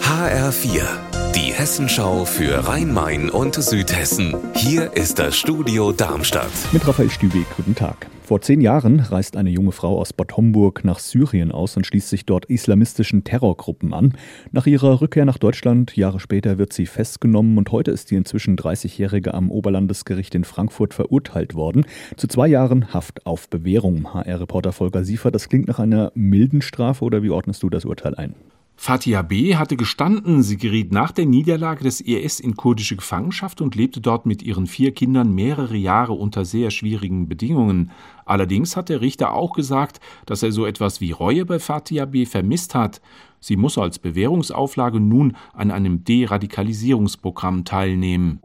HR4, die Hessenschau für Rhein-Main und Südhessen. Hier ist das Studio Darmstadt. Mit Raphael Stübeck, guten Tag. Vor zehn Jahren reist eine junge Frau aus Bad Homburg nach Syrien aus und schließt sich dort islamistischen Terrorgruppen an. Nach ihrer Rückkehr nach Deutschland, Jahre später, wird sie festgenommen und heute ist die inzwischen 30-Jährige am Oberlandesgericht in Frankfurt verurteilt worden. Zu zwei Jahren Haft auf Bewährung. HR-Reporter Volker Siefer, das klingt nach einer milden Strafe oder wie ordnest du das Urteil ein? Fatia B. hatte gestanden, sie geriet nach der Niederlage des IS in kurdische Gefangenschaft und lebte dort mit ihren vier Kindern mehrere Jahre unter sehr schwierigen Bedingungen. Allerdings hat der Richter auch gesagt, dass er so etwas wie Reue bei Fatia B. vermisst hat. Sie muss als Bewährungsauflage nun an einem Deradikalisierungsprogramm teilnehmen.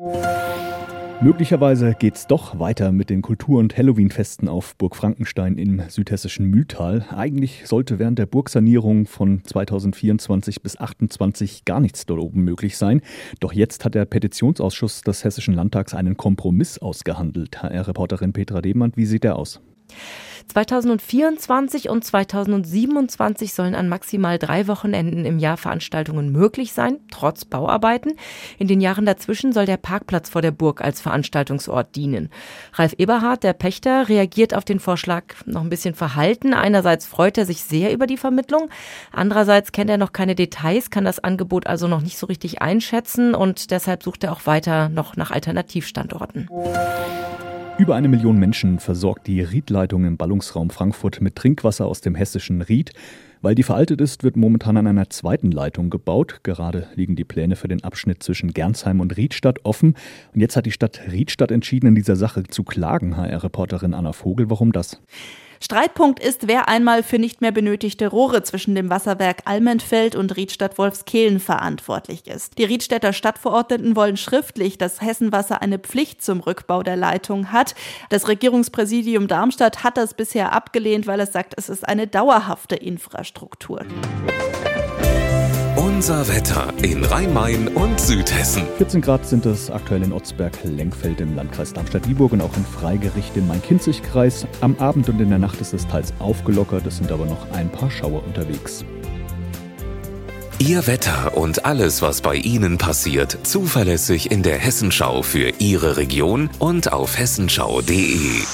Möglicherweise geht's doch weiter mit den Kultur- und Halloween-Festen auf Burg Frankenstein im südhessischen Mühltal. Eigentlich sollte während der Burgsanierung von 2024 bis 2028 gar nichts dort oben möglich sein. Doch jetzt hat der Petitionsausschuss des Hessischen Landtags einen Kompromiss ausgehandelt. HR-Reporterin Petra Demand, wie sieht der aus? 2024 und 2027 sollen an maximal drei Wochenenden im Jahr Veranstaltungen möglich sein, trotz Bauarbeiten. In den Jahren dazwischen soll der Parkplatz vor der Burg als Veranstaltungsort dienen. Ralf Eberhardt, der Pächter, reagiert auf den Vorschlag noch ein bisschen verhalten. Einerseits freut er sich sehr über die Vermittlung, andererseits kennt er noch keine Details, kann das Angebot also noch nicht so richtig einschätzen und deshalb sucht er auch weiter noch nach Alternativstandorten. Über eine Million Menschen versorgt die Riedleitung im Ballungsraum Frankfurt mit Trinkwasser aus dem hessischen Ried. Weil die veraltet ist, wird momentan an einer zweiten Leitung gebaut. Gerade liegen die Pläne für den Abschnitt zwischen Gernsheim und Riedstadt offen. Und jetzt hat die Stadt Riedstadt entschieden, in dieser Sache zu klagen, HR-Reporterin Anna Vogel. Warum das? Streitpunkt ist, wer einmal für nicht mehr benötigte Rohre zwischen dem Wasserwerk Almenfeld und Riedstadt Wolfskehlen verantwortlich ist. Die Riedstädter Stadtverordneten wollen schriftlich, dass Hessenwasser eine Pflicht zum Rückbau der Leitung hat. Das Regierungspräsidium Darmstadt hat das bisher abgelehnt, weil es sagt, es ist eine dauerhafte Infrastruktur. Unser Wetter in Rhein-Main und Südhessen. 14 Grad sind es aktuell in Otzberg-Lenkfeld im Landkreis Darmstadt-Dieburg und auch in Freigericht im Main-Kinzig-Kreis. Am Abend und in der Nacht ist es teils aufgelockert, es sind aber noch ein paar Schauer unterwegs. Ihr Wetter und alles, was bei Ihnen passiert, zuverlässig in der Hessenschau für Ihre Region und auf hessenschau.de.